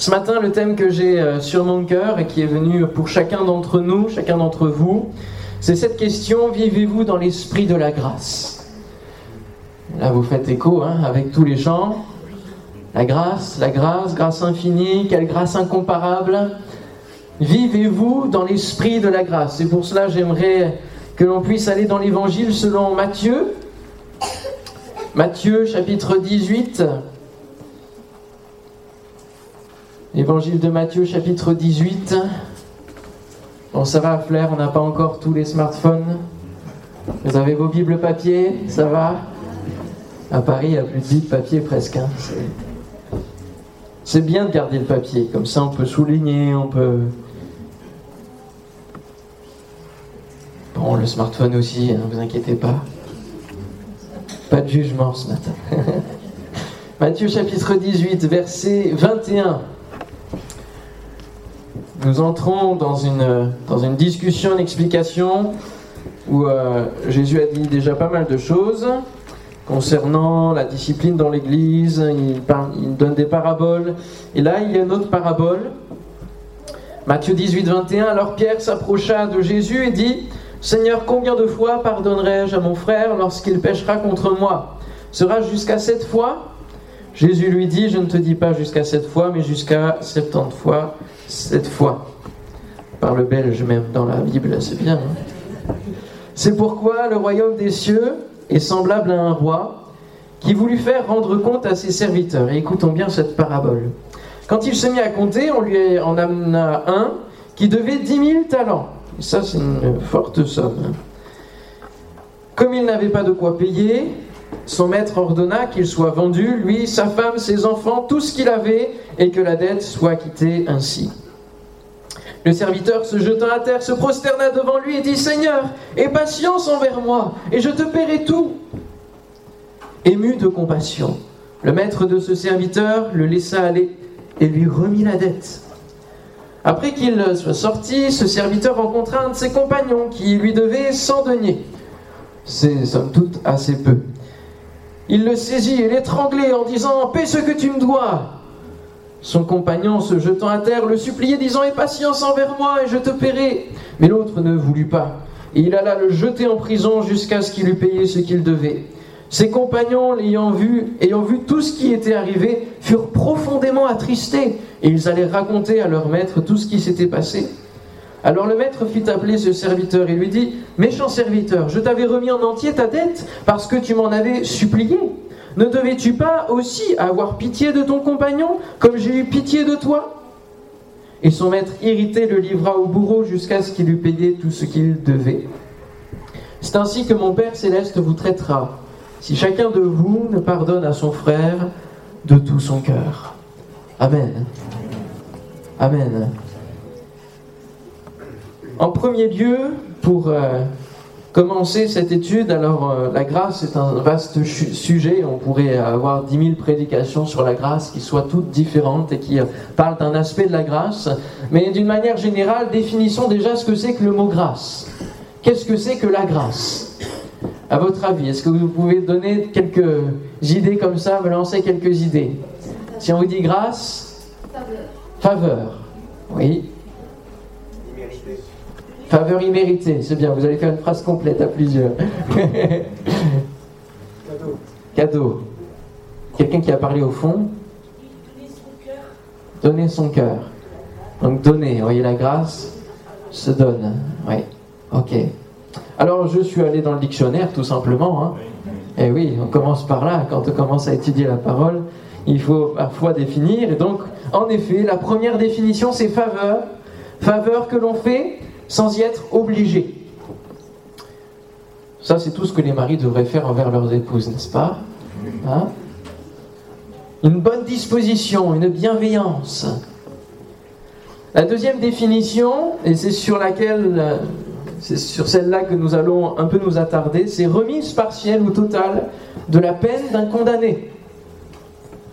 Ce matin, le thème que j'ai euh, sur mon cœur et qui est venu pour chacun d'entre nous, chacun d'entre vous, c'est cette question, vivez-vous dans l'esprit de la grâce? Là, vous faites écho hein, avec tous les chants. La grâce, la grâce, grâce infinie, quelle grâce incomparable. Vivez-vous dans l'esprit de la grâce? C'est pour cela j'aimerais que l'on puisse aller dans l'évangile selon Matthieu. Matthieu chapitre 18. Évangile de Matthieu chapitre 18. Bon, ça va, Flair, on n'a pas encore tous les smartphones. Vous avez vos bibles papier, ça va? À Paris, il n'y a plus de bibles papier presque. Hein. C'est bien de garder le papier, comme ça on peut souligner, on peut... Bon, le smartphone aussi, ne hein, vous inquiétez pas. Pas de jugement ce matin. Matthieu chapitre 18, verset 21 nous entrons dans une, dans une discussion, une explication où euh, Jésus a dit déjà pas mal de choses concernant la discipline dans l'Église, il, donne des paraboles. Et là, il y a une autre parabole. Matthieu 18, 21, alors Pierre s'approcha de Jésus et dit, Seigneur, combien de fois pardonnerai-je à mon frère lorsqu'il péchera contre moi? Sera jusqu'à sept fois? Jésus lui dit, je ne te dis pas jusqu'à sept fois, mais jusqu'à septante fois cette fois. Par le belge même dans la Bible, c'est bien. Hein. c'est pourquoi le royaume des cieux est semblable à un roi qui voulut faire rendre compte à ses serviteurs. Écoutons bien cette parabole. Quand il se mit à compter, on lui en amena un qui devait dix mille talents. Ça, c'est une forte somme. Comme il n'avait pas de quoi payer, son maître ordonna qu'il soit vendu, lui, sa femme, ses enfants, tout ce qu'il avait, et que la dette soit quittée ainsi. Le serviteur se jetant à terre se prosterna devant lui et dit Seigneur, aie patience envers moi, et je te paierai tout. Ému de compassion, le maître de ce serviteur le laissa aller et lui remit la dette. Après qu'il soit sorti, ce serviteur rencontra un de ses compagnons qui lui devait 100 deniers. C'est somme toute assez peu. Il le saisit et l'étranglait en disant Paie ce que tu me dois. Son compagnon, se jetant à terre, le suppliait, disant Aie patience envers moi et je te paierai. Mais l'autre ne voulut pas. Et il alla le jeter en prison jusqu'à ce qu'il eût payé ce qu'il devait. Ses compagnons, l'ayant vu, ayant vu tout ce qui était arrivé, furent profondément attristés, et ils allaient raconter à leur maître tout ce qui s'était passé. Alors le maître fit appeler ce serviteur et lui dit Méchant serviteur, je t'avais remis en entier ta dette parce que tu m'en avais supplié. Ne devais-tu pas aussi avoir pitié de ton compagnon, comme j'ai eu pitié de toi? Et son maître irrité le livra au bourreau jusqu'à ce qu'il eût payé tout ce qu'il devait. C'est ainsi que mon Père céleste vous traitera, si chacun de vous ne pardonne à son frère de tout son cœur. Amen. Amen. En premier lieu, pour euh, commencer cette étude. Alors, euh, la grâce est un vaste sujet. On pourrait avoir dix mille prédications sur la grâce qui soient toutes différentes et qui euh, parlent d'un aspect de la grâce. Mais d'une manière générale, définissons déjà ce que c'est que le mot grâce. Qu'est-ce que c'est que la grâce? À votre avis, est-ce que vous pouvez donner quelques idées comme ça, me lancer quelques idées? Si on vous dit grâce Faveur. Faveur. Oui. Faveur imméritée, c'est bien, vous allez faire une phrase complète à plusieurs. Cadeau. Cadeau. Quelqu'un qui a parlé au fond Donner son cœur. Donner son cœur. Donc donner, voyez la grâce se donne. Oui, ok. Alors je suis allé dans le dictionnaire tout simplement. Hein. Et eh oui, on commence par là. Quand on commence à étudier la parole, il faut parfois définir. Et donc, en effet, la première définition, c'est faveur. Faveur que l'on fait sans y être obligé. Ça, c'est tout ce que les maris devraient faire envers leurs épouses, n'est-ce pas hein Une bonne disposition, une bienveillance. La deuxième définition, et c'est sur laquelle, c'est sur celle-là que nous allons un peu nous attarder, c'est remise partielle ou totale de la peine d'un condamné.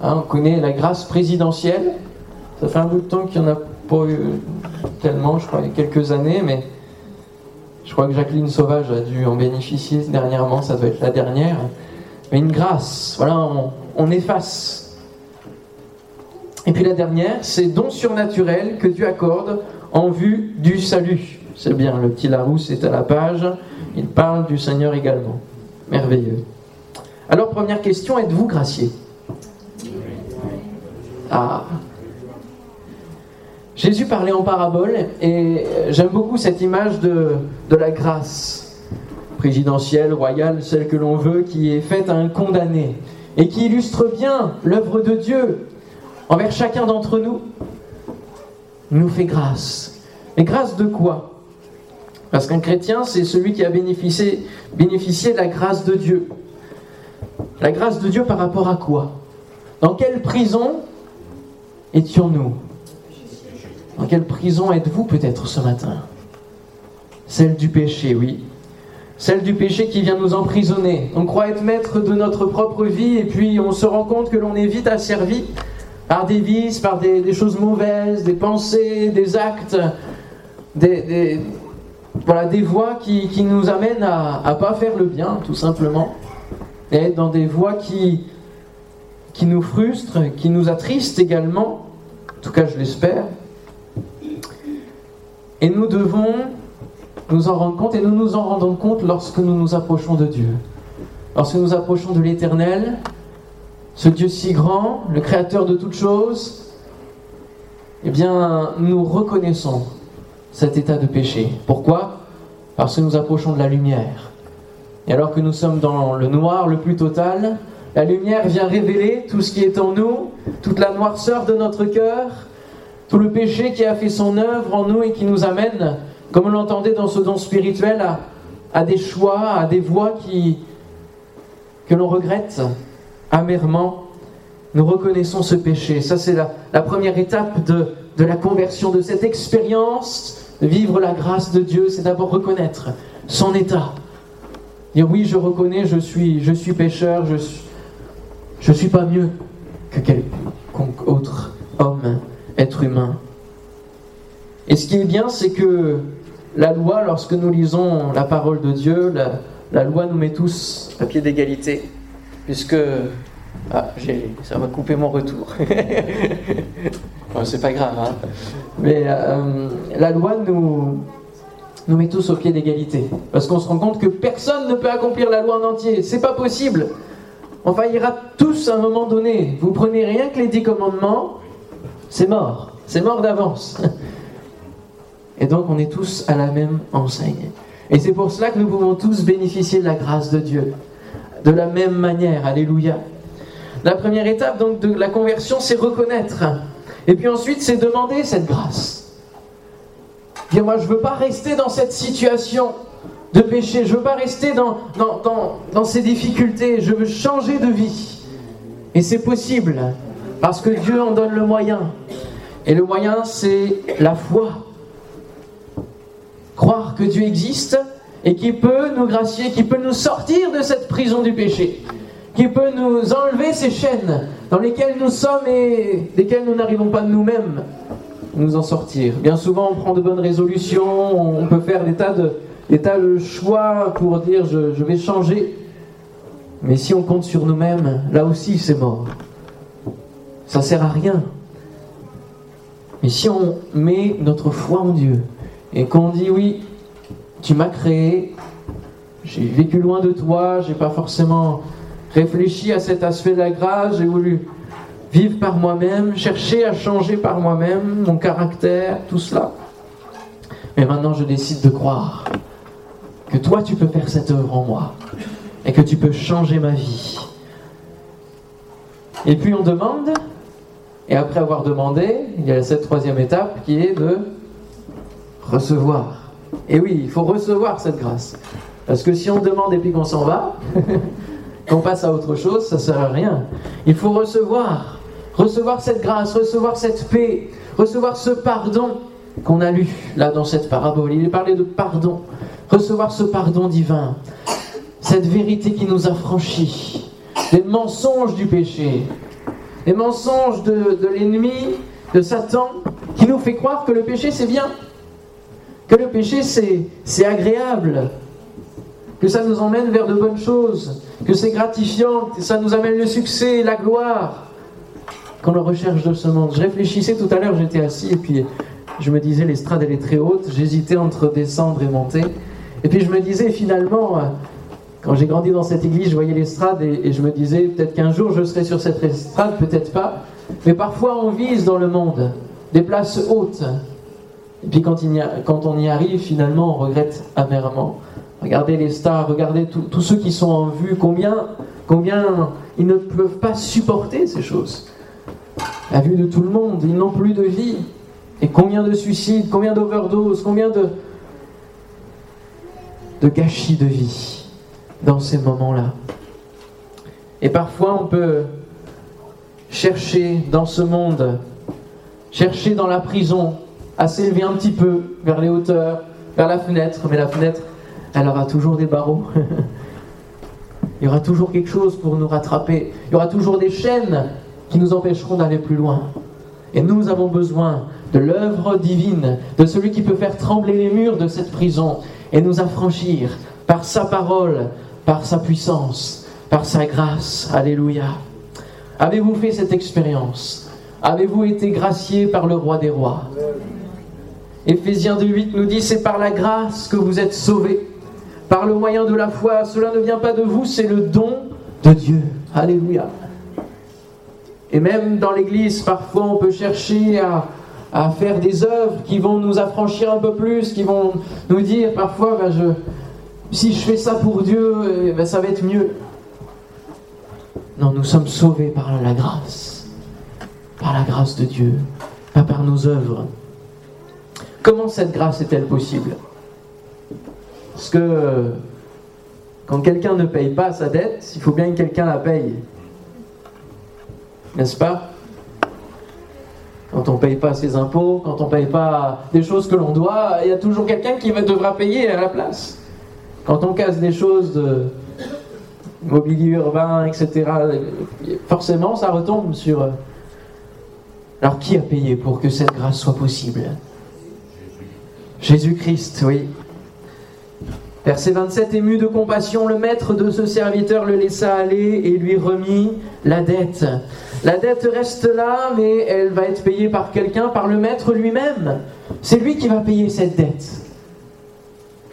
Hein, on connaît la grâce présidentielle. Ça fait un bout de temps qu'il n'y en a pas eu tellement, je crois, il y a quelques années, mais je crois que Jacqueline Sauvage a dû en bénéficier dernièrement, ça doit être la dernière. Mais une grâce, voilà, on, efface. Et puis la dernière, c'est don surnaturel que Dieu accorde en vue du salut. C'est bien, le petit Larousse est à la page, il parle du Seigneur également. Merveilleux. Alors première question, êtes-vous gracié? Ah. Jésus parlait en parabole et j'aime beaucoup cette image de, de la grâce présidentielle, royale, celle que l'on veut, qui est faite à un condamné et qui illustre bien l'œuvre de Dieu envers chacun d'entre nous. Il nous fait grâce. Mais grâce de quoi? Parce qu'un chrétien, c'est celui qui a bénéficié, bénéficié de la grâce de Dieu. La grâce de Dieu par rapport à quoi? Dans quelle prison étions-nous? Dans quelle prison êtes-vous peut-être ce matin? Celle du péché, oui. Celle du péché qui vient nous emprisonner. On croit être maître de notre propre vie et puis on se rend compte que l'on est vite asservi par des vices, par des, choses mauvaises, des pensées, des actes, des, voies qui, nous amènent à ne pas faire le bien, tout simplement et dans des voies qui, qui nous frustrent, qui nous attristent également, en tout cas je l'espère. Et nous devons nous en rendre compte, et nous nous en rendons compte lorsque nous nous approchons de Dieu. Lorsque nous approchons de l'Éternel, ce Dieu si grand, le Créateur de toutes choses, eh bien, nous reconnaissons cet état de péché. Pourquoi? Parce que nous approchons de la lumière. Et alors que nous sommes dans le noir le plus total, la lumière vient révéler tout ce qui est en nous, toute la noirceur de notre cœur, tout le péché qui a fait son œuvre en nous et qui nous amène, comme on l'entendait dans ce don spirituel, à, des choix, à des voies qui, que l'on regrette amèrement. Nous reconnaissons ce péché. Ça, c'est la, première étape de, la conversion, de cette expérience vivre la grâce de Dieu. C'est d'abord reconnaître son état, Dire oui, je reconnais, je suis, je suis pécheur, je suis, je suis pas mieux que quelconque autre homme, être humain. Et ce qui est bien, c'est que la loi, lorsque nous lisons la parole de Dieu, la, loi nous met tous à pied d'égalité, puisque ah, ça va couper mon retour. c'est pas grave, hein. mais euh, la loi nous, nous met tous au pied d'égalité. Parce qu'on se rend compte que personne ne peut accomplir la loi en entier. C'est pas possible. On faillira tous à un moment donné. Vous prenez rien que les dix commandements, c'est mort. C'est mort d'avance. Et donc on est tous à la même enseigne. Et c'est pour cela que nous pouvons tous bénéficier de la grâce de Dieu. De la même manière. Alléluia. La première étape donc de la conversion, c'est reconnaître. Et puis ensuite, c'est demander cette grâce. Dire, moi, je ne veux pas rester dans cette situation de péché. Je ne veux pas rester dans, dans, ces difficultés. Je veux changer de vie. Et c'est possible, parce que Dieu en donne le moyen. Et le moyen, c'est la foi. Croire que Dieu existe et qu'il peut nous gracier, qu'il peut nous sortir de cette prison du péché, qu'il peut nous enlever ces chaînes dans lesquelles nous sommes et desquelles nous n'arrivons pas nous-mêmes nous en sortir. Bien souvent, on prend de bonnes résolutions, on peut faire des tas de, choix pour dire je vais changer. Mais si on compte sur nous-mêmes, là aussi c'est mort. Ça sert à rien. Mais si on met notre foi en Dieu et qu'on dit oui, tu m'as créé, j'ai vécu loin de toi, j'ai pas forcément réfléchi à cet aspect de la grâce, j'ai voulu vivre par moi-même, chercher à changer par moi-même mon caractère, tout cela. Mais maintenant, je décide de croire que toi, tu peux faire cette œuvre en moi et que tu peux changer ma vie. Et puis on demande, et après avoir demandé, il y a cette troisième étape qui est de recevoir. Et oui, il faut recevoir cette grâce. Parce que si on demande et puis qu'on s'en va, qu'on passe à autre chose, ça ne sert à rien. Il faut recevoir recevoir cette grâce, recevoir cette paix, recevoir ce pardon qu'on a lu là dans cette parabole. Il est parlé de pardon, recevoir ce pardon divin, cette vérité qui nous a franchis, des mensonges du péché, les mensonges de, l'ennemi, de Satan, qui nous fait croire que le péché c'est bien, que le péché c'est agréable, que ça nous emmène vers de bonnes choses, que c'est gratifiant, que ça nous amène le succès, la gloire. Qu'on le recherche de ce monde. Je réfléchissais tout à l'heure, j'étais assis et puis je me disais l'estrade elle est très haute, j'hésitais entre descendre et monter. Et puis je me disais finalement, quand j'ai grandi dans cette église, je voyais l'estrade et, et je me disais peut-être qu'un jour je serai sur cette estrade, peut-être pas. Mais parfois on vise dans le monde des places hautes. Et puis quand, on y arrive, finalement on regrette amèrement. Regardez les stars, regardez tous tous ceux qui sont en vue, combien, combien ils ne peuvent pas supporter ces choses. La vue de tout le monde, ils n'ont plus de vie. Et combien de suicides, combien d'overdoses, combien de, de gâchis de vie dans ces moments-là. Et parfois on peut chercher dans ce monde, chercher dans la prison, à s'élever un petit peu vers les hauteurs, vers la fenêtre, mais la fenêtre, elle aura toujours des barreaux. Il y aura toujours quelque chose pour nous rattraper. Il y aura toujours des chaînes qui nous empêcheront d'aller plus loin. Et nous avons besoin de l'œuvre divine, de celui qui peut faire trembler les murs de cette prison et nous affranchir par sa parole, par sa puissance, par sa grâce. Alléluia. Avez-vous fait cette expérience? Avez-vous été gracié par le roi des rois? Éphésiens 2.8 nous dit, c'est par la grâce que vous êtes sauvés, par le moyen de la foi. Cela ne vient pas de vous, c'est le don de Dieu. Alléluia. Et même dans l'Église, parfois on peut chercher à, faire des œuvres qui vont nous affranchir un peu plus, qui vont nous dire parfois, ben, je, si je fais ça pour Dieu, eh ben, ça va être mieux. Non, nous sommes sauvés par la grâce, par la grâce de Dieu, pas par nos œuvres. Comment cette grâce est-elle possible? Parce que quand quelqu'un ne paye pas sa dette, il faut bien que quelqu'un la paye. N'est-ce pas? Quand on ne paye pas ses impôts, quand on ne paye pas des choses que l'on doit, il y a toujours quelqu'un qui devra payer à la place. Quand on casse des choses de mobilier urbain, etc., forcément ça retombe sur... euh, Alors qui a payé pour que cette grâce soit possible? Jésus-Christ, oui. Verset 27, ému de compassion, le maître de ce serviteur le laissa aller et lui remit la dette. La dette reste là, mais elle va être payée par quelqu'un, par le maître lui-même. C'est lui qui va payer cette dette.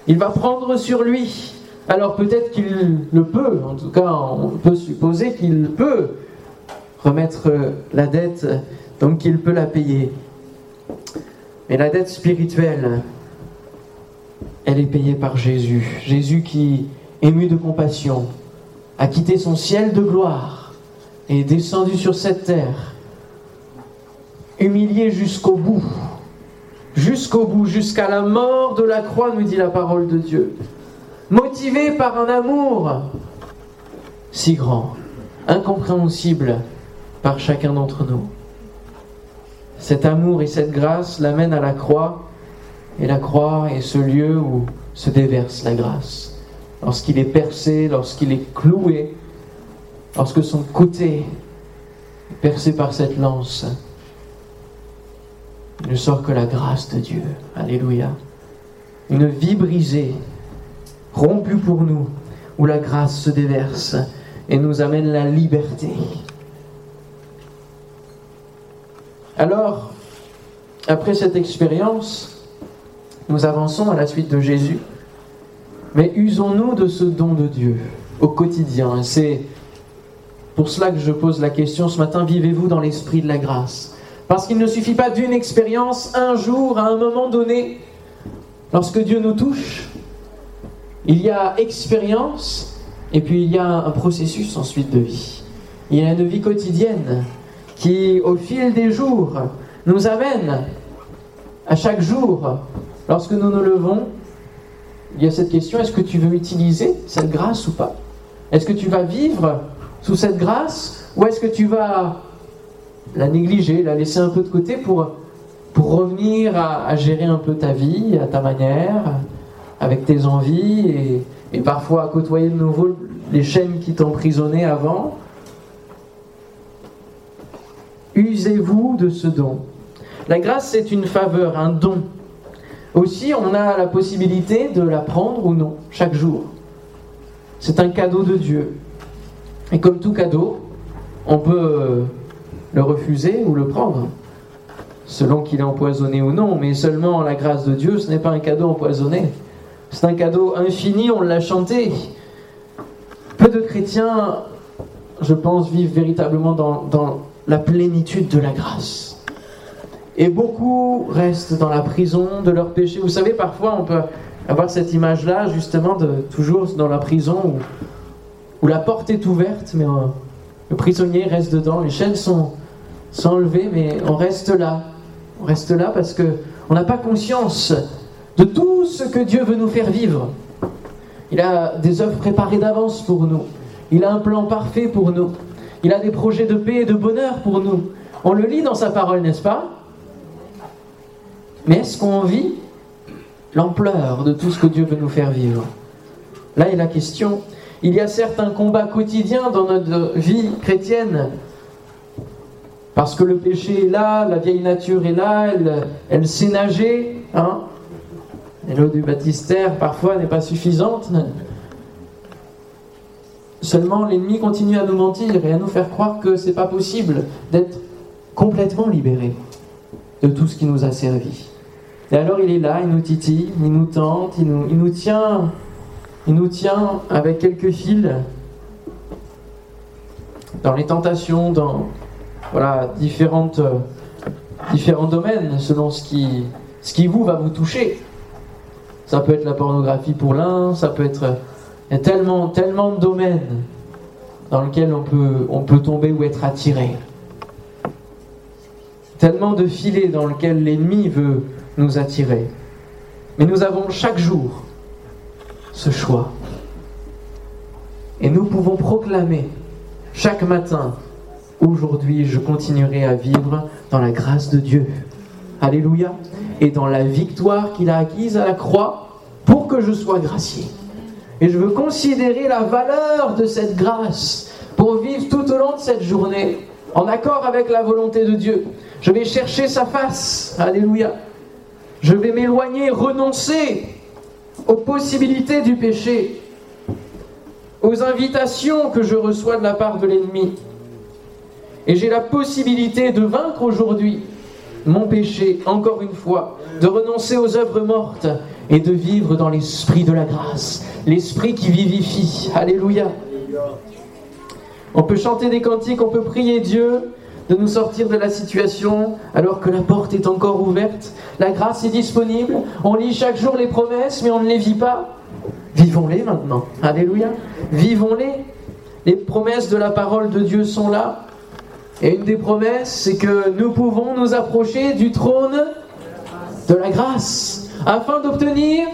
Il va prendre sur lui. Alors peut-être qu'il le peut, en tout cas on peut supposer qu'il peut remettre la dette, donc qu'il peut la payer. Mais la dette spirituelle, elle est payée par Jésus. Jésus qui, ému de compassion, a quitté son ciel de gloire et est descendu sur cette terre, humilié jusqu'au bout, jusqu'au bout, jusqu'à la mort de la croix, nous dit la parole de Dieu, motivé par un amour si grand, incompréhensible par chacun d'entre nous. Cet amour et cette grâce l'amènent à la croix, et la croix est ce lieu où se déverse la grâce. Lorsqu'il est percé, lorsqu'il est cloué, lorsque son côté est percé par cette lance, ne sort que la grâce de Dieu. Alléluia. Une vie brisée, rompue pour nous, où la grâce se déverse et nous amène la liberté. Alors, après cette expérience, nous avançons à la suite de Jésus, mais usons-nous de ce don de Dieu au quotidien? C'est pour cela que je pose la question ce matin, vivez-vous dans l'esprit de la grâce? Parce qu'il ne suffit pas d'une expérience, un jour, à un moment donné, lorsque Dieu nous touche, il y a expérience et puis il y a un processus ensuite de vie. Il y a une vie quotidienne qui, au fil des jours, nous amène à chaque jour, lorsque nous nous levons, il y a cette question, est-ce que tu veux utiliser cette grâce ou pas? Est-ce que tu vas vivre sous cette grâce ou est-ce que tu vas la négliger, la laisser un peu de côté pour, pour revenir à, gérer un peu ta vie, à ta manière, avec tes envies et, et parfois à côtoyer de nouveau les chaînes qui t'emprisonnaient avant Usez-vous de ce don. La grâce, c'est une faveur, un don. Aussi, on a la possibilité de la prendre ou non, chaque jour. C'est un cadeau de Dieu. Et comme tout cadeau, on peut le refuser ou le prendre, selon qu'il est empoisonné ou non, mais seulement la grâce de Dieu, ce n'est pas un cadeau empoisonné, c'est un cadeau infini, on l'a chanté. Peu de chrétiens, je pense, vivent véritablement dans, la plénitude de la grâce. Et beaucoup restent dans la prison de leur péché. Vous savez, parfois on peut avoir cette image-là, justement, de toujours dans la prison où, où la porte est ouverte, mais euh, le prisonnier reste dedans, les chaînes sont, sont enlevées, mais on reste là. On reste là parce que on n'a pas conscience de tout ce que Dieu veut nous faire vivre. Il a des œuvres préparées d'avance pour nous. Il a un plan parfait pour nous. Il a des projets de paix et de bonheur pour nous. On le lit dans sa parole, n'est-ce pas? Mais est-ce qu'on vit l'ampleur de tout ce que Dieu veut nous faire vivre? Là est la question. Il y a certains combats quotidiens dans notre vie chrétienne. Parce que le péché est là, la vieille nature est là, elle, elle sait nager. Hein et l'eau du baptistère, parfois, n'est pas suffisante. Seulement, l'ennemi continue à nous mentir et à nous faire croire que c'est pas possible d'être complètement libéré de tout ce qui nous a servi. Et alors, il est là, il nous titille, il nous tente, il nous, il nous tient, il nous tient avec quelques fils dans les tentations, dans voilà différentes, différents domaines, selon ce qui, ce qui vous va vous toucher. Ça peut être la pornographie pour l'un, ça peut être il y a tellement, tellement de domaines dans lesquels on peut, on peut tomber ou être attiré. Tellement de filets dans lesquels l'ennemi veut nous attirer. Mais nous avons chaque jour ce choix. Et nous pouvons proclamer chaque matin, aujourd'hui je continuerai à vivre dans la grâce de Dieu. Alléluia. Et dans la victoire qu'il a acquise à la croix pour que je sois gracié. Et je veux considérer la valeur de cette grâce pour vivre tout au long de cette journée en accord avec la volonté de Dieu. Je vais chercher sa face. Alléluia. Je vais m'éloigner, renoncer aux possibilités du péché, aux invitations que je reçois de la part de l'ennemi. Et j'ai la possibilité de vaincre aujourd'hui mon péché, encore une fois, de renoncer aux œuvres mortes et de vivre dans l'esprit de la grâce, l'esprit qui vivifie. Alléluia. On peut chanter des cantiques, on peut prier Dieu de nous sortir de la situation alors que la porte est encore ouverte. La grâce est disponible. On lit chaque jour les promesses, mais on ne les vit pas. Vivons-les maintenant. Alléluia. Vivons-les. Les promesses de la parole de Dieu sont là. Et une des promesses, c'est que nous pouvons nous approcher du trône de la grâce afin d'obtenir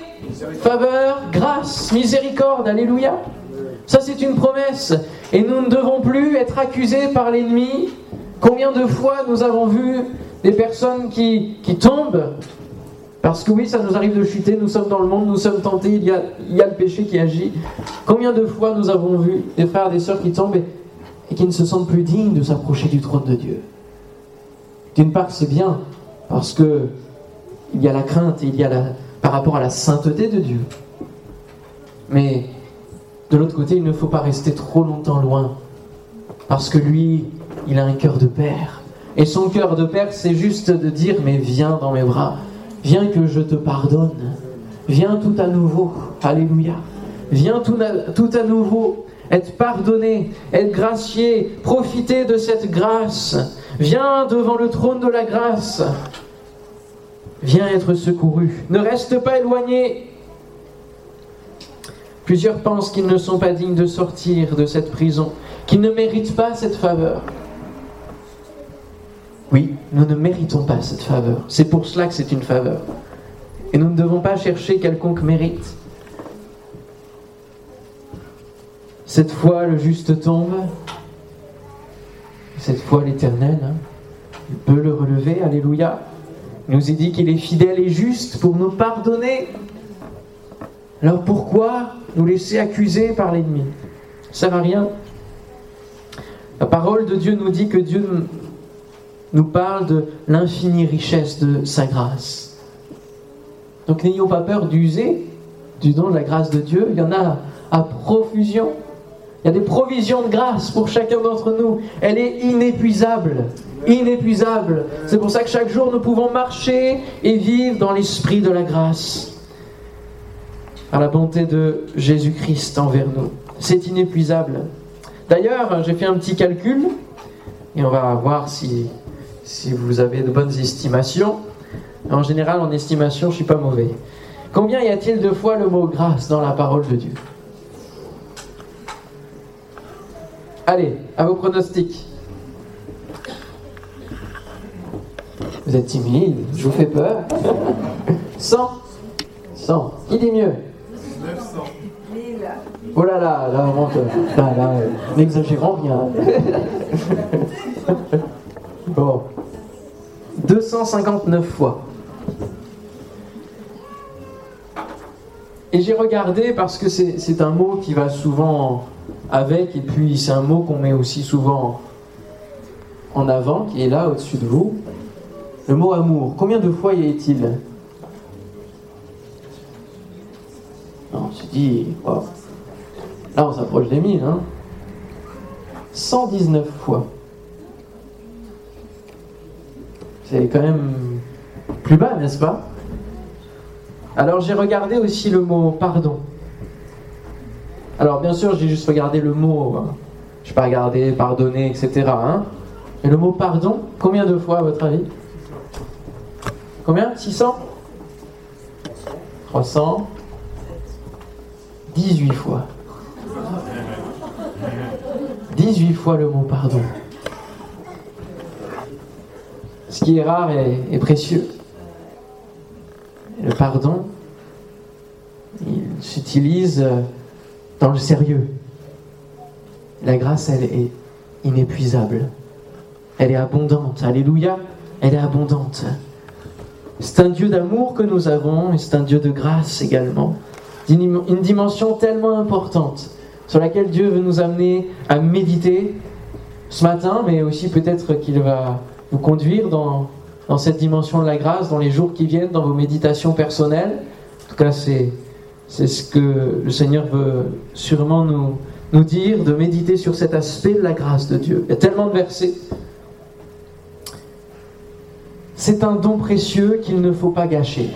faveur, grâce, miséricorde. Alléluia. Ça, c'est une promesse. Et nous ne devons plus être accusés par l'ennemi. Combien de fois nous avons vu des personnes qui, qui tombent? Parce que oui, ça nous arrive de chuter, nous sommes dans le monde, nous sommes tentés, il y a, il y a le péché qui agit. Combien de fois nous avons vu des frères des sœurs qui tombent et qui ne se sentent plus dignes de s'approcher du trône de Dieu D'une part, c'est bien, parce que il y a la crainte, il y a par rapport à la sainteté de Dieu. Mais de l'autre côté, il ne faut pas rester trop longtemps loin, parce que lui, il a un cœur de père. Et son cœur de père, c'est juste de dire, mais viens dans mes bras, viens que je te pardonne, viens tout à nouveau, alléluia, viens tout à nouveau, être pardonné, être gracié, profiter de cette grâce, viens devant le trône de la grâce, viens être secouru, ne reste pas éloigné. Plusieurs pensent qu'ils ne sont pas dignes de sortir de cette prison, qu'ils ne méritent pas cette faveur. Oui, nous ne méritons pas cette faveur. C'est pour cela que c'est une faveur. Et nous ne devons pas chercher quelconque mérite. Cette fois, le juste tombe. Cette fois, l'Éternel, hein, peut le relever. Alléluia. Il nous est dit qu'il est fidèle et juste pour nous pardonner. Alors pourquoi nous laisser accuser par l'ennemi? Ça ne sert à rien. La parole de Dieu nous dit que Dieu nous parle de l'infinie richesse de sa grâce. Donc n'ayons pas peur d'user du don de la grâce de Dieu. Il y en a à profusion. Il y a des provisions de grâce pour chacun d'entre nous. Elle est inépuisable. Inépuisable. C'est pour ça que chaque jour nous pouvons marcher et vivre dans l'esprit de la grâce. Par la bonté de Jésus-Christ envers nous. C'est inépuisable. D'ailleurs, j'ai fait un petit calcul et on va voir si, si vous avez de bonnes estimations. En général, en estimation, je ne suis pas mauvais. Combien y a-t-il de fois le mot grâce dans la parole de Dieu? Allez, à vos pronostics. Vous êtes timide, je vous fais peur. 100 100. Qui dit mieux? 900. Oh là là, là, menteur. Là, là, n'exagérons rien. bon. 259 fois. Et j'ai regardé parce que c'est un mot qui va souvent avec, et puis c'est un mot qu'on met aussi souvent en avant, qui est là au-dessus de vous. Le mot amour, combien de fois y est-il Non, je dis, oh. là on s'approche des mille, hein 119 fois. C'est quand même plus bas, n'est-ce pas? Alors j'ai regardé aussi le mot pardon. Alors bien sûr, j'ai juste regardé le mot, hein. je n'ai pas regardé pardonner, etc. Hein. Et le mot pardon, combien de fois à votre avis? Combien? 600 300 18 fois. 18 fois le mot pardon. Ce qui est rare et, précieux. le pardon, il s'utilise dans le sérieux. La grâce, elle est inépuisable. Elle est abondante. Alléluia. Elle est abondante. C'est un Dieu d'amour que nous avons et c'est un Dieu de grâce également. Une dimension tellement importante sur laquelle Dieu veut nous amener à méditer ce matin, mais aussi peut-être qu'il va vous conduire dans, cette dimension de la grâce dans les jours qui viennent, dans vos méditations personnelles. En tout cas, c'est c'est ce que le Seigneur veut sûrement nous, dire, de méditer sur cet aspect de la grâce de Dieu. Il y a tellement de versets. C'est un don précieux qu'il ne faut pas gâcher.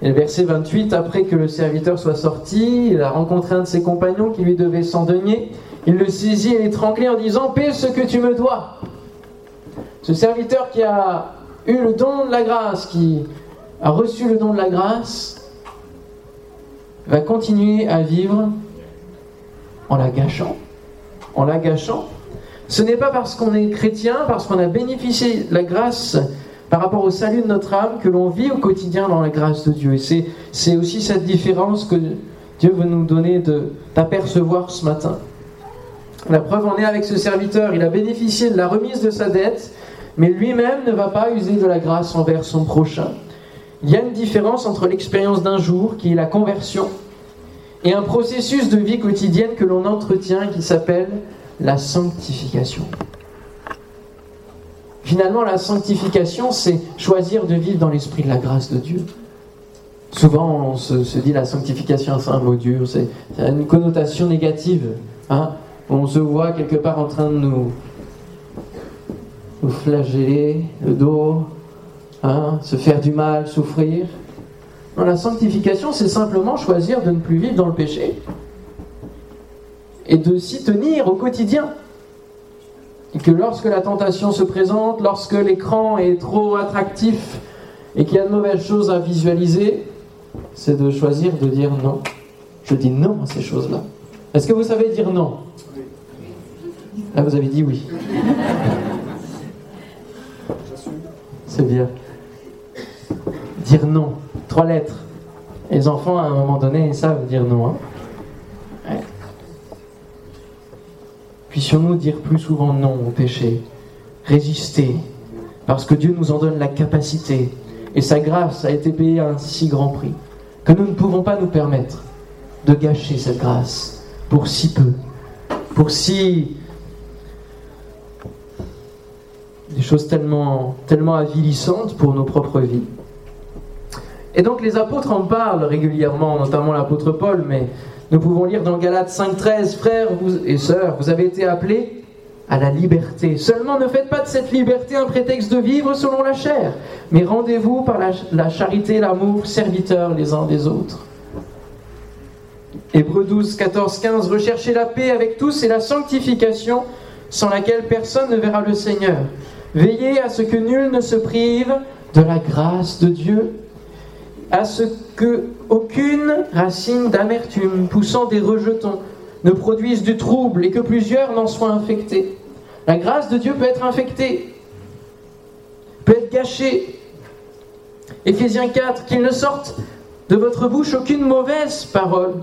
Et le verset 28, après que le serviteur soit sorti, il a rencontré un de ses compagnons qui lui devait 100 deniers. Il le saisit et l'étranglait en disant Paie ce que tu me dois. Ce serviteur qui a eu le don de la grâce, qui a reçu le don de la grâce, va continuer à vivre en la gâchant. En la gâchant. Ce n'est pas parce qu'on est chrétien, parce qu'on a bénéficié de la grâce par rapport au salut de notre âme que l'on vit au quotidien dans la grâce de Dieu. Et c'est aussi cette différence que Dieu veut nous donner d'apercevoir ce matin. La preuve en est avec ce serviteur. Il a bénéficié de la remise de sa dette, mais lui-même ne va pas user de la grâce envers son prochain. Il y a une différence entre l'expérience d'un jour, qui est la conversion, et un processus de vie quotidienne que l'on entretient qui s'appelle la sanctification. Finalement, la sanctification, c'est choisir de vivre dans l'esprit de la grâce de Dieu. Souvent, on se, dit la sanctification, c'est un mot dur, c'est une connotation négative. Hein. On se voit quelque part en train de nous, nous flageller le dos, Hein, se faire du mal, souffrir. la sanctification, c'est simplement choisir de ne plus vivre dans le péché et de s'y tenir au quotidien. Et que lorsque la tentation se présente, lorsque l'écran est trop attractif et qu'il y a de mauvaises choses à visualiser, c'est de choisir de dire non. Je dis non à ces choses-là. Est-ce que vous savez dire non? Là, vous avez dit oui. C'est bien dire non. Trois lettres. Les enfants, à un moment donné, ils savent dire non. Hein. Puissions-nous dire plus souvent non au péché, résister, parce que Dieu nous en donne la capacité, et sa grâce a été payée à un si grand prix, que nous ne pouvons pas nous permettre de gâcher cette grâce pour si peu, pour si des choses tellement, tellement avilissantes pour nos propres vies. Et donc les apôtres en parlent régulièrement, notamment l'apôtre Paul, mais Nous pouvons lire dans Galates 5.13, frères et sœurs, vous avez été appelés à la liberté. Seulement ne faites pas de cette liberté un prétexte de vivre selon la chair, mais rendez-vous par la, la charité, l'amour, serviteurs les uns des autres. Hébreux 12, 14, 15, recherchez la paix avec tous et la sanctification sans laquelle personne ne verra le Seigneur. Veillez à ce que nul ne se prive de la grâce de Dieu, à ce que aucune racine d'amertume poussant des rejetons ne produise du trouble et que plusieurs n'en soient infectés. La grâce de Dieu peut être infectée, peut être gâchée. Éphésiens 4, qu'il ne sorte de votre bouche aucune mauvaise parole,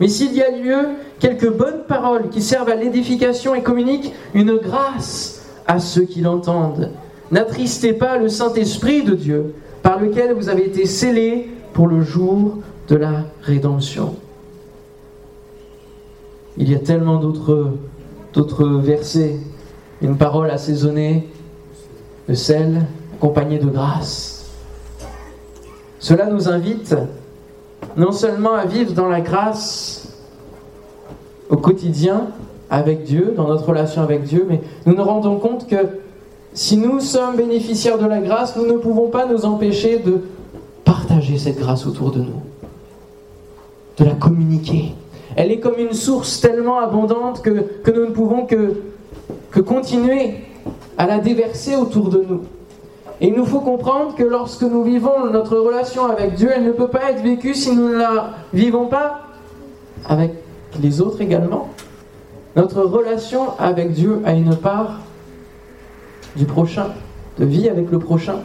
mais s'il y a lieu, quelques bonnes paroles qui servent à l'édification et communiquent une grâce à ceux qui l'entendent. N'attristez pas le Saint-Esprit de Dieu, par lequel vous avez été scellés pour le jour de la rédemption. Il y a tellement d'autres, versets. Une parole assaisonnée de sel, accompagnée de grâce. Cela nous invite non seulement à vivre dans la grâce au quotidien avec Dieu, dans notre relation avec Dieu, mais nous nous rendons compte que si nous sommes bénéficiaires de la grâce, nous ne pouvons pas nous empêcher de partager cette grâce autour de nous, de la communiquer. Elle est comme une source tellement abondante que, que nous ne pouvons que, que continuer à la déverser autour de nous. Et il nous faut comprendre que lorsque nous vivons notre relation avec Dieu, elle ne peut pas être vécue si nous ne la vivons pas avec les autres également. Notre relation avec Dieu a une part du prochain, de vie avec le prochain,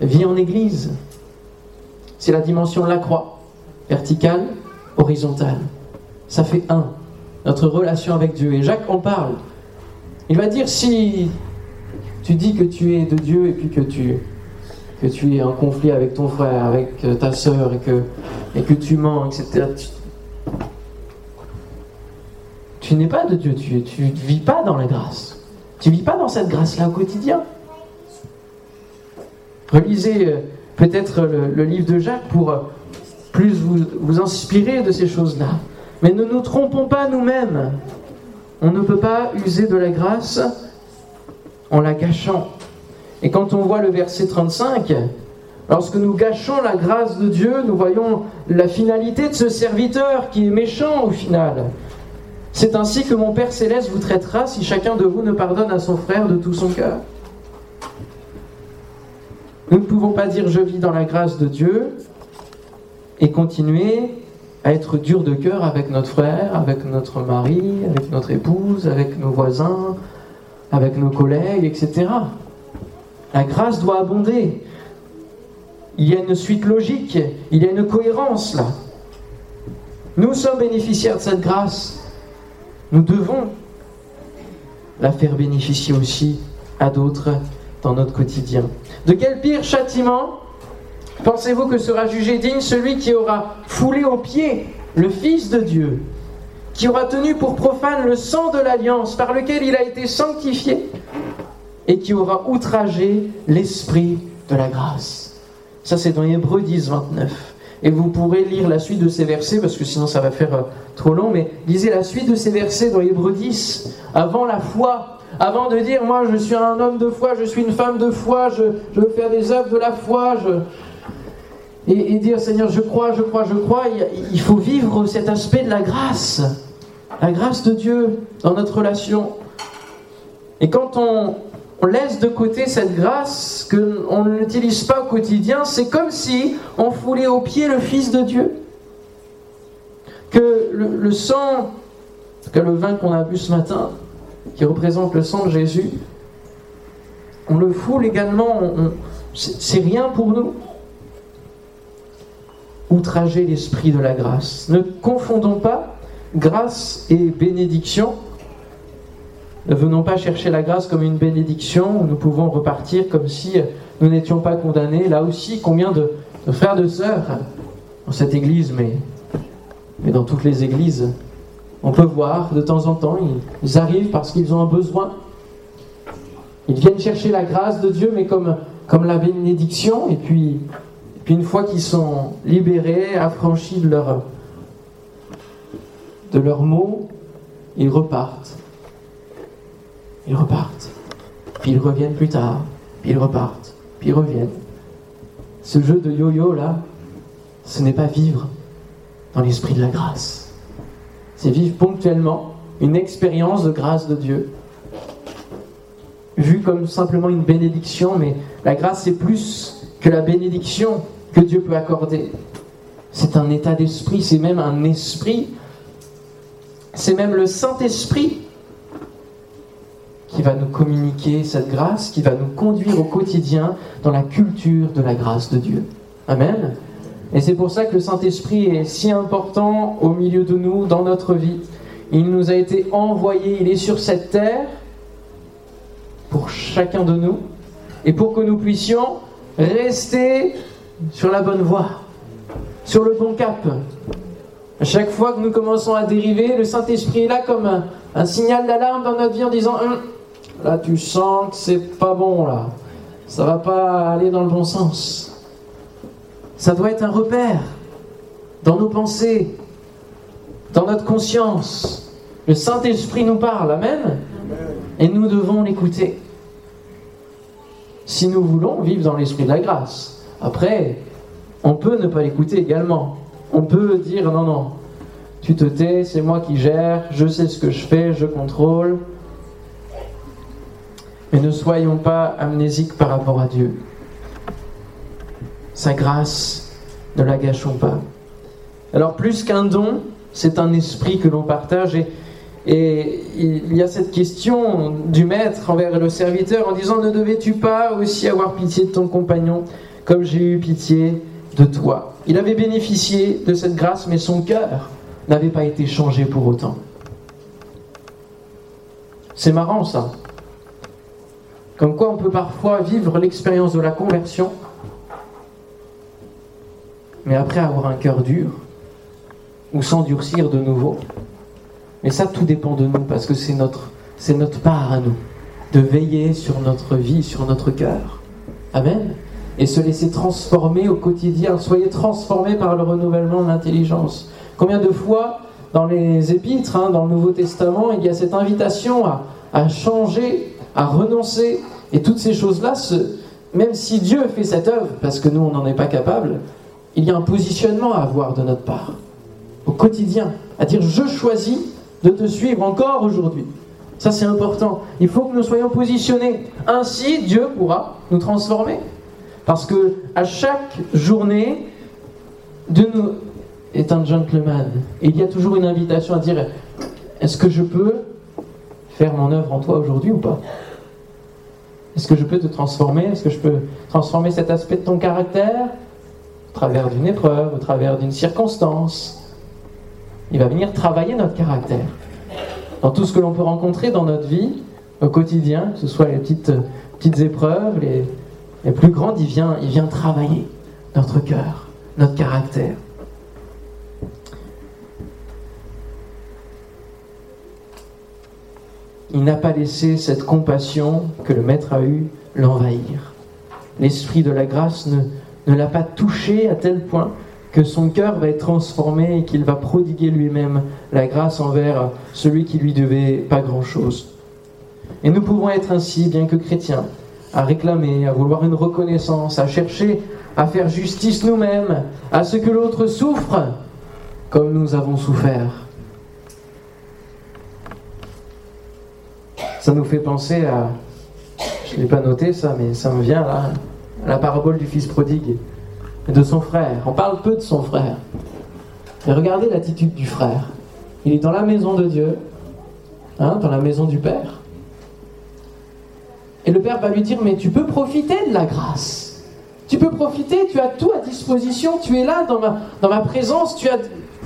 vie en Église. C'est la dimension de la croix, verticale, horizontale. Ça fait un, notre relation avec Dieu. Et Jacques en parle. Il va dire si tu dis que tu es de Dieu et puis que tu, tu es en conflit avec ton frère, avec euh, ta sœur et que, et que tu mens, etc. Tu, n'es pas de Dieu, tu ne vis pas dans la grâce. Tu vis pas dans cette grâce-là au quotidien? Relisez euh, peut-être le, livre de Jacques pour euh, plus vous, vous inspirer de ces choses-là. Mais ne nous trompons pas nous-mêmes. On ne peut pas user de la grâce en la gâchant. Et quand on voit le verset 35, lorsque nous gâchons la grâce de Dieu, nous voyons la finalité de ce serviteur qui est méchant au final. C'est ainsi que mon Père céleste vous traitera si chacun de vous ne pardonne à son frère de tout son cœur. Nous ne pouvons pas dire je vis dans la grâce de Dieu et continuer à être dur de cœur avec notre frère, avec notre mari, avec notre épouse, avec nos voisins, avec nos collègues, etc. La grâce doit abonder. Il y a une suite logique, il y a une cohérence là. Nous sommes bénéficiaires de cette grâce. Nous devons la faire bénéficier aussi à d'autres dans notre quotidien. De quel pire châtiment pensez-vous que sera jugé digne celui qui aura foulé aux pieds le Fils de Dieu qui aura tenu pour profane le sang de l'alliance par lequel il a été sanctifié et qui aura outragé l'esprit de la grâce? Ça, c'est dans Hébreux 10, 29. Et vous pourrez lire la suite de ces versets, parce que sinon ça va faire euh, trop long, mais lisez la suite de ces versets dans Hébreux 10, avant la foi, avant de dire, moi je suis un homme de foi, je suis une femme de foi, je, veux faire des œuvres de la foi, et, dire, Seigneur, je crois, je crois, je crois, il faut vivre cet aspect de la grâce la grâce de Dieu dans notre relation. Et quand on, laisse de côté cette grâce, qu'on ne l'utilise pas au quotidien, c'est comme si on foulait au pied le Fils de Dieu. Que le, sang, que le vin qu'on a bu ce matin, qui représente le sang de Jésus, on le foule également, c'est rien pour nous. Outrager l'esprit de la grâce. Ne confondons pas grâce et bénédiction. Ne venons pas chercher la grâce comme une bénédiction où nous pouvons repartir comme si nous n'étions pas condamnés. Là aussi, combien de, frères, de sœurs dans cette église, mais, mais dans toutes les églises, on peut voir de temps en temps, ils, arrivent parce qu'ils ont un besoin. Ils viennent chercher la grâce de Dieu, mais comme, comme la bénédiction, et puis, puis une fois qu'ils sont libérés, affranchis de leur, de leurs mots, ils repartent. Ils repartent. Puis ils reviennent plus tard. Puis ils repartent. Puis ils reviennent. Ce jeu de yo-yo là, ce n'est pas vivre dans l'esprit de la grâce. C'est vivre ponctuellement une expérience de grâce de Dieu. Vue comme simplement une bénédiction, mais la grâce c'est plus que la bénédiction que Dieu peut accorder. C'est un état d'esprit, c'est même un esprit, c'est même le Saint-Esprit qui va nous communiquer cette grâce, qui va nous conduire au quotidien dans la culture de la grâce de Dieu. Amen. Et c'est pour ça que le Saint-Esprit est si important au milieu de nous, dans notre vie. Il nous a été envoyé, il est sur cette terre pour chacun de nous et pour que nous puissions rester sur la bonne voie, sur le bon cap. À chaque fois que nous commençons à dériver, le Saint-Esprit est là comme un, signal d'alarme dans notre vie en disant hum, Là, tu sens que c'est pas bon, là. Ça va pas aller dans le bon sens. Ça doit être un repère dans nos pensées, dans notre conscience. Le Saint-Esprit nous parle, Amen. Et nous devons l'écouter. Si nous voulons vivre dans l'esprit de la grâce. Après, on peut ne pas l'écouter également. On peut dire non, non, tu te tais, c'est moi qui gère, je sais ce que je fais, je contrôle. Mais ne soyons pas amnésiques par rapport à Dieu. Sa grâce, ne la gâchons pas. Alors plus qu'un don, c'est un esprit que l'on partage et, il y a cette question du maître envers le serviteur en disant ne devais-tu pas aussi avoir pitié de ton compagnon comme j'ai eu pitié de toi? Il avait bénéficié de cette grâce mais son cœur n'avait pas été changé pour autant. C'est marrant ça. Comme quoi on peut parfois vivre l'expérience de la conversion mais après avoir un cœur dur, ou s'endurcir de nouveau. Mais ça, tout dépend de nous, parce que c'est notre, c'est notre part à nous, de veiller sur notre vie, sur notre cœur. Amen. Et se laisser transformer au quotidien. Soyez transformés par le renouvellement de l'intelligence. Combien de fois, dans les épîtres, hein, dans le Nouveau Testament, il y a cette invitation à, à changer, à renoncer. Et toutes ces choses-là, même si Dieu fait cette œuvre, parce que nous, on n'en est pas capable, il y a un positionnement à avoir de notre part, au quotidien, à dire je choisis de te suivre encore aujourd'hui. Ça c'est important. Il faut que nous soyons positionnés. Ainsi, Dieu pourra nous transformer. Parce que à chaque journée, Dieu est un gentleman. Il y a toujours une invitation à dire est-ce que je peux faire mon œuvre en toi aujourd'hui ou pas Est-ce que je peux te transformer Est-ce que je peux transformer cet aspect de ton caractère au travers d'une épreuve, au travers d'une circonstance. Il va venir travailler notre caractère. Dans tout ce que l'on peut rencontrer dans notre vie, au quotidien, que ce soit les petites, épreuves, les, les plus grandes, il vient, il vient travailler notre cœur, notre caractère. Il n'a pas laissé cette compassion que le Maître a eue l'envahir. L'esprit de la grâce ne, l'a pas touché à tel point que son cœur va être transformé et qu'il va prodiguer lui-même la grâce envers celui qui lui devait pas grand-chose. Et nous pouvons être ainsi, bien que chrétiens, à réclamer, à vouloir une reconnaissance, à chercher à faire justice nous-mêmes à ce que l'autre souffre comme nous avons souffert. Ça nous fait penser à, je ne l'ai pas noté ça, mais ça me vient là, la parabole du fils prodigue et de son frère. On parle peu de son frère. Mais regardez l'attitude du frère. Il est dans la maison de Dieu, hein, dans la maison du Père. Et le Père va lui dire, mais tu peux profiter de la grâce. Tu peux profiter, tu as tout à disposition, tu es là dans ma, dans ma présence, tu as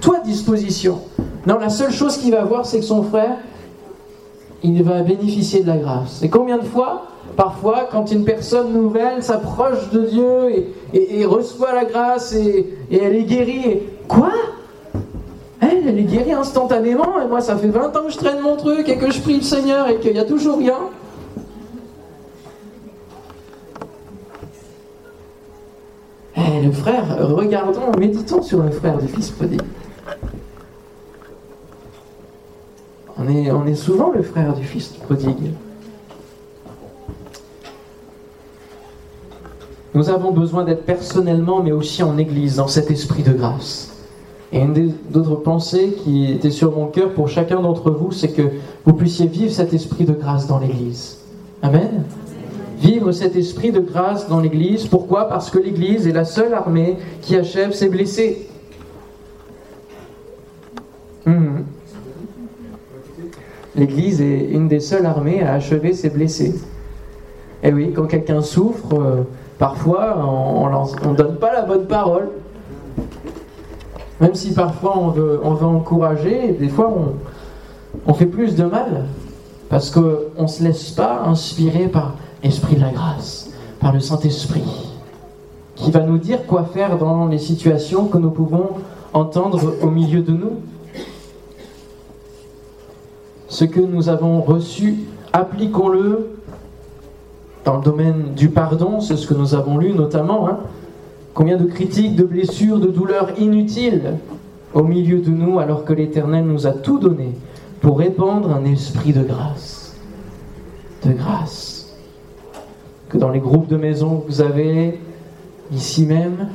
tout à disposition. Non, la seule chose qu'il va voir, c'est que son frère, il va bénéficier de la grâce. Et combien de fois Parfois, quand une personne nouvelle s'approche de Dieu et, reçoit la grâce et, elle est guérie, quoi elle, elle est guérie instantanément, et moi ça fait 20 ans que je traîne mon truc et que je prie le Seigneur et qu'il n'y a toujours rien. Eh, le frère, regardons, méditons sur le frère du fils prodigue. Est, on est souvent le frère du fils prodigue. Nous avons besoin d'être personnellement, mais aussi en Église, dans cet esprit de grâce. Et une d'autres pensées qui était sur mon cœur pour chacun d'entre vous, c'est que vous puissiez vivre cet esprit de grâce dans l'Église. Amen. Vivre cet esprit de grâce dans l'Église. Pourquoi? Parce que l'Église est la seule armée qui achève ses blessés. Hmm. L'Église est une des seules armées à achever ses blessés. Et eh oui, quand quelqu'un souffre, euh, Parfois, on ne donne pas la bonne parole. Même si parfois on veut, encourager, des fois on, on fait plus de mal. Parce qu'on ne se laisse pas inspirer par l'Esprit de la grâce, par le Saint-Esprit, qui va nous dire quoi faire dans les situations que nous pouvons entendre au milieu de nous. Ce que nous avons reçu, appliquons-le dans le domaine du pardon, c'est ce que nous avons lu notamment. Hein. Combien de critiques, de blessures, de douleurs inutiles au milieu de nous alors que l'Éternel nous a tout donné pour répandre un esprit de grâce. De grâce. Que dans les groupes de maison que vous avez, ici même,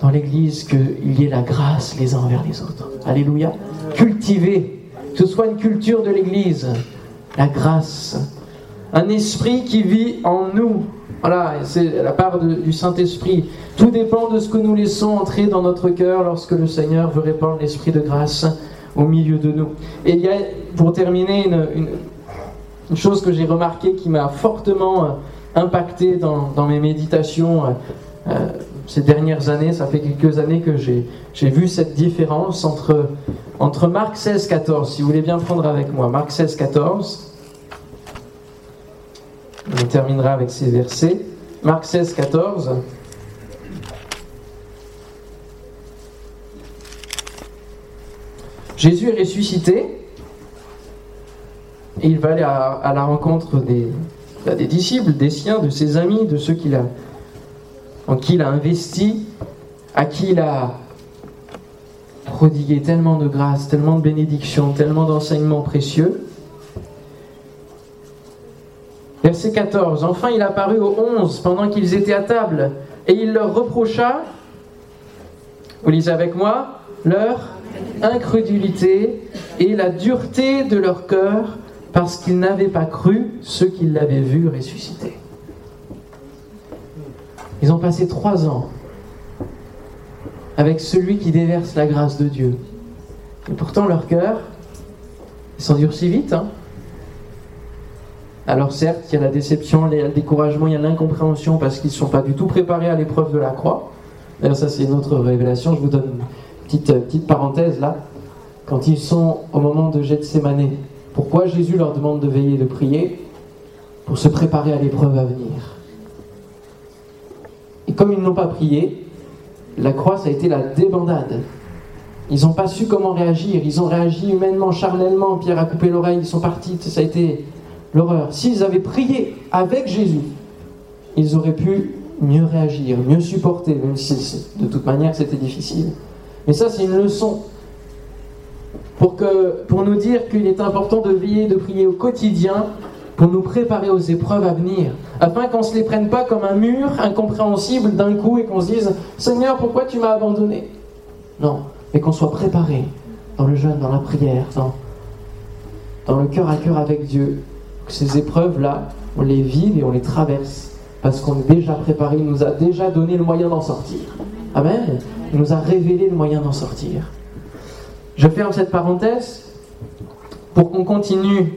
dans l'Église, qu'il y ait la grâce les uns envers les autres. Alléluia. Cultiver, ce soit une culture de l'Église, la grâce un esprit qui vit en nous. Voilà, c'est la part du Saint-Esprit. Tout dépend de ce que nous laissons entrer dans notre cœur lorsque le Seigneur veut répandre l'Esprit de grâce au milieu de nous. Et il y a, pour terminer, une, chose que j'ai remarquée qui m'a fortement euh, impacté dans, mes méditations euh, euh, ces dernières années. Ça fait quelques années que j'ai vu cette différence entre, entre Marc 16, 14. Si vous voulez bien prendre avec moi, Marc 16, 14. On terminera avec ces versets. Marc 16, 14. Jésus est ressuscité et il va aller à, la rencontre des, bah, des, disciples, des siens, de ses amis, de ceux qu'il a, en qui il a investi, à qui il a prodigué tellement de grâce, tellement de bénédictions, tellement d'enseignements précieux. Verset 14. Enfin, il apparut aux onze pendant qu'ils étaient à table, et il leur reprocha, vous lisez avec moi, leur incrédulité et la dureté de leur cœur, parce qu'ils n'avaient pas cru ceux qui l'avaient vu ressusciter. Ils ont passé trois ans avec celui qui déverse la grâce de Dieu. Et pourtant, leur cœur, ils s'endurcit vite. Hein alors certes, il y a la déception, il y a le découragement, il y a l'incompréhension parce qu'ils ne sont pas du tout préparés à l'épreuve de la croix. D'ailleurs, ça c'est une autre révélation. Je vous donne une petite, euh, petite parenthèse là. Quand ils sont au moment de Gethsemane, pourquoi Jésus leur demande de veiller de prier Pour se préparer à l'épreuve à venir? Comme ils n'ont pas prié, la croix, ça a été la débandade. Ils n'ont pas su comment réagir. Ils ont réagi humainement, charnellement. Pierre a coupé l'oreille, ils sont partis. Ça a été l'horreur. S'ils avaient prié avec Jésus, ils auraient pu mieux réagir, mieux supporter, même si de toute manière c'était difficile. Mais ça, c'est une leçon pour, pour nous dire qu'il est important de veiller, de prier au quotidien pour nous préparer aux épreuves à venir, afin qu'on ne se les prenne pas comme un mur incompréhensible d'un coup et qu'on se dise Seigneur, pourquoi tu m'as abandonné? Non, mais qu'on soit préparé dans le jeûne, dans la prière, dans, dans le cœur à cœur avec Dieu, ces épreuves-là, on les vive et on les traverse parce qu'on est déjà préparé, il nous a déjà donné le moyen d'en sortir. Amen. Il nous a révélé le moyen d'en sortir. Je ferme cette parenthèse pour qu'on continue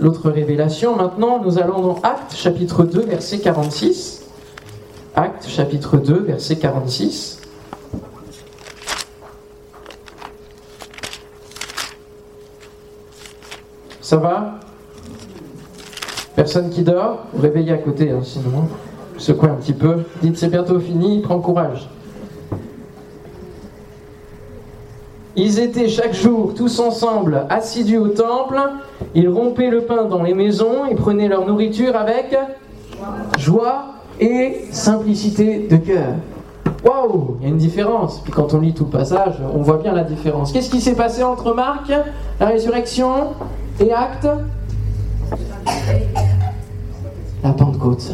l'autre révélation. Maintenant, nous allons dans Actes chapitre 2, verset 46. Actes chapitre 2, verset 46. Ça va? Personne qui dort, réveillez à côté, hein, sinon, secouez un petit peu. Dites c'est bientôt fini, prends courage. Ils étaient chaque jour tous ensemble assidus au temple, ils rompaient le pain dans les maisons, ils prenaient leur nourriture avec joie et simplicité de cœur. waouh, il y a une différence. Puis quand on lit tout le passage, on voit bien la différence. Qu'est-ce qui s'est passé entre Marc, la résurrection, et Actes La Pentecôte.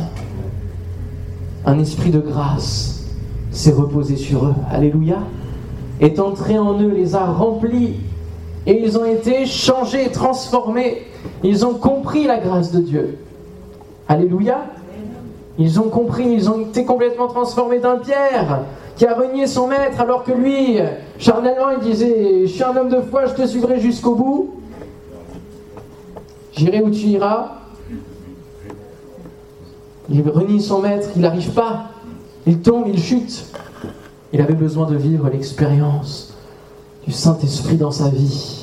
Un esprit de grâce s'est reposé sur eux. Alléluia. Est entré en eux, les a remplis. Et ils ont été changés, transformés. Ils ont compris la grâce de Dieu. Alléluia. Ils ont compris, ils ont été complètement transformés d'un Pierre qui a renié son maître alors que lui, charnellement, il disait Je suis un homme de foi, je te suivrai jusqu'au bout. J'irai où tu iras. Il renie son maître, il n'arrive pas. Il tombe, il chute. Il avait besoin de vivre l'expérience du Saint-Esprit dans sa vie,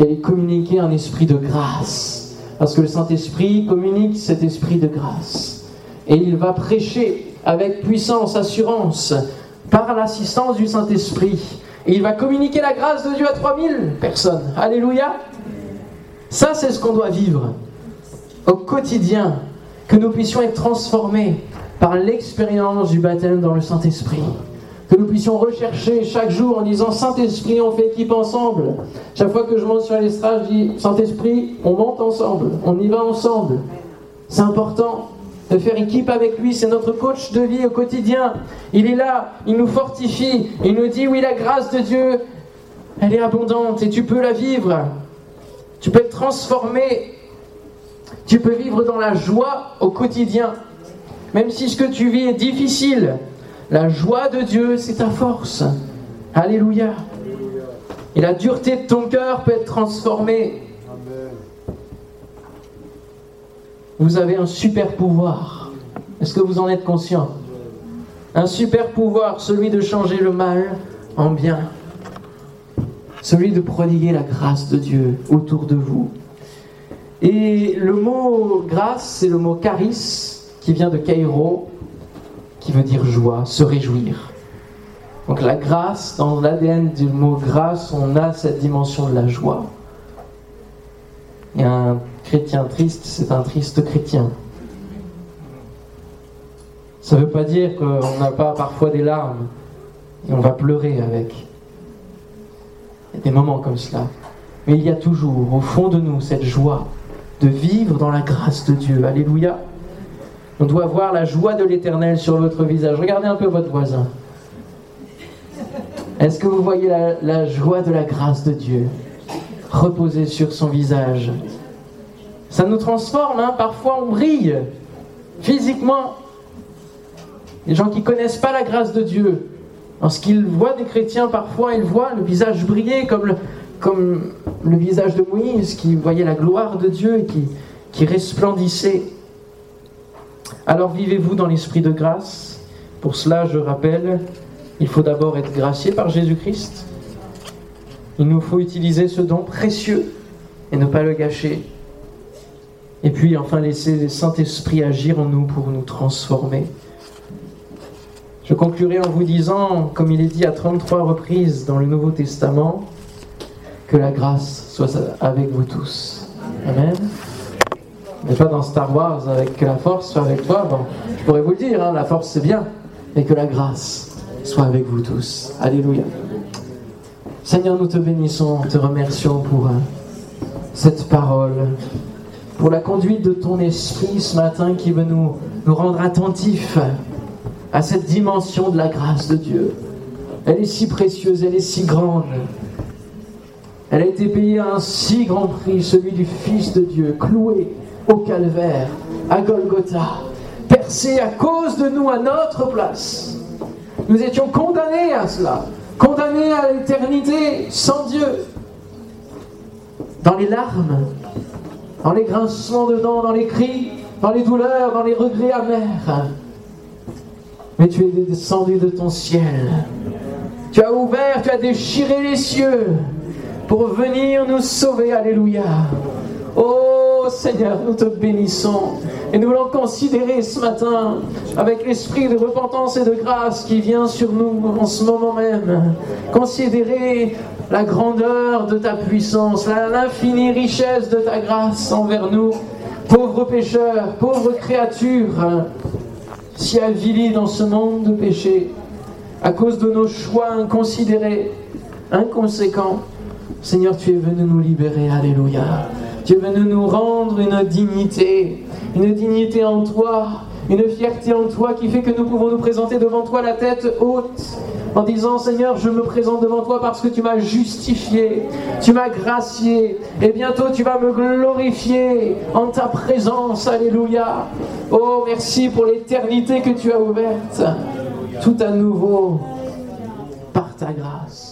qui allait communiquer un esprit de grâce. Parce que le Saint-Esprit communique cet esprit de grâce. Et il va prêcher avec puissance, assurance, par l'assistance du Saint-Esprit. Et il va communiquer la grâce de Dieu à 3000 personnes. Alléluia. Ça, c'est ce qu'on doit vivre au quotidien, que nous puissions être transformés par l'expérience du baptême dans le Saint-Esprit. Que nous puissions rechercher chaque jour en disant Saint-Esprit, on fait équipe ensemble. Chaque fois que je monte sur l'estrade, je dis Saint-Esprit, on monte ensemble, on y va ensemble. C'est important de faire équipe avec lui, c'est notre coach de vie au quotidien. Il est là, il nous fortifie, il nous dit oui, la grâce de Dieu, elle est abondante et tu peux la vivre. Tu peux être transformé. Tu peux vivre dans la joie au quotidien. Même si ce que tu vis est difficile, la joie de Dieu, c'est ta force. Alléluia. Et la dureté de ton cœur peut être transformée. Vous avez un super pouvoir. Est-ce que vous en êtes conscient? Un super pouvoir, celui de changer le mal en bien celui de prodiguer la grâce de Dieu autour de vous. Et le mot grâce, c'est le mot charis, qui vient de kairo, qui veut dire joie, se réjouir. Donc la grâce, dans l'ADN du mot grâce, on a cette dimension de la joie. Et un chrétien triste, c'est un triste chrétien. Ça ne veut pas dire qu'on n'a pas parfois des larmes et on va pleurer avec. Il y a des moments comme cela. Mais il y a toujours au fond de nous cette joie de vivre dans la grâce de Dieu. Alléluia. On doit voir la joie de l'éternel sur votre visage. Regardez un peu votre voisin. Est-ce que vous voyez la, joie de la grâce de Dieu reposer sur son visage? Ça nous transforme, hein parfois on brille physiquement. Les gens qui ne connaissent pas la grâce de Dieu, Lorsqu'ils voient des chrétiens, parfois, ils voient le visage briller comme le, visage de Moïse, qui voyait la gloire de Dieu et qui resplendissait. Alors vivez-vous dans l'esprit de grâce? Pour cela, je rappelle, il faut d'abord être gracié par Jésus-Christ. Il nous faut utiliser ce don précieux et ne pas le gâcher. Et puis enfin laisser le Saint-Esprit agir en nous pour nous transformer. Je conclurai en vous disant, comme il est dit à 33 reprises dans le Nouveau Testament, que la grâce soit avec vous tous. Amen. Mais pas dans Star Wars avec que la force soit avec toi. Bon, je pourrais vous le dire, hein, la force c'est bien, mais que la grâce soit avec vous tous. Alléluia. Seigneur, nous te bénissons, te remercions pour euh, cette parole, pour la conduite de ton esprit ce matin qui veut nous, nous rendre attentifs à cette dimension de la grâce de Dieu. Elle est si précieuse, elle est si grande. Elle a été payée à un si grand prix, celui du Fils de Dieu, cloué au calvaire, à Golgotha, percé à cause de nous, à notre place. Nous étions condamnés à cela, condamnés à l'éternité sans Dieu, dans les larmes, dans les grincements de dents, dans les cris, dans les douleurs, dans les regrets amers mais tu es descendu de ton ciel. Tu as ouvert, tu as déchiré les cieux pour venir nous sauver. Alléluia. Oh Seigneur, nous te bénissons et nous voulons considérer ce matin avec l'esprit de repentance et de grâce qui vient sur nous en ce moment même. Considérer la grandeur de ta puissance, l'infinie richesse de ta grâce envers nous, pauvres pécheurs, pauvres créatures si avilis dans ce monde de péché. à cause de nos choix inconsidérés, inconséquents. Seigneur, tu es venu nous libérer. Alléluia. Es venu nous rendre une dignité, une dignité en toi, une fierté en toi qui fait que nous pouvons nous présenter devant toi la tête haute en disant Seigneur, je me présente devant toi parce que tu m'as justifié, tu m'as gracié, et bientôt tu vas me glorifier en ta présence. Alléluia. Oh, merci pour l'éternité que tu as ouverte, tout à nouveau, par ta grâce.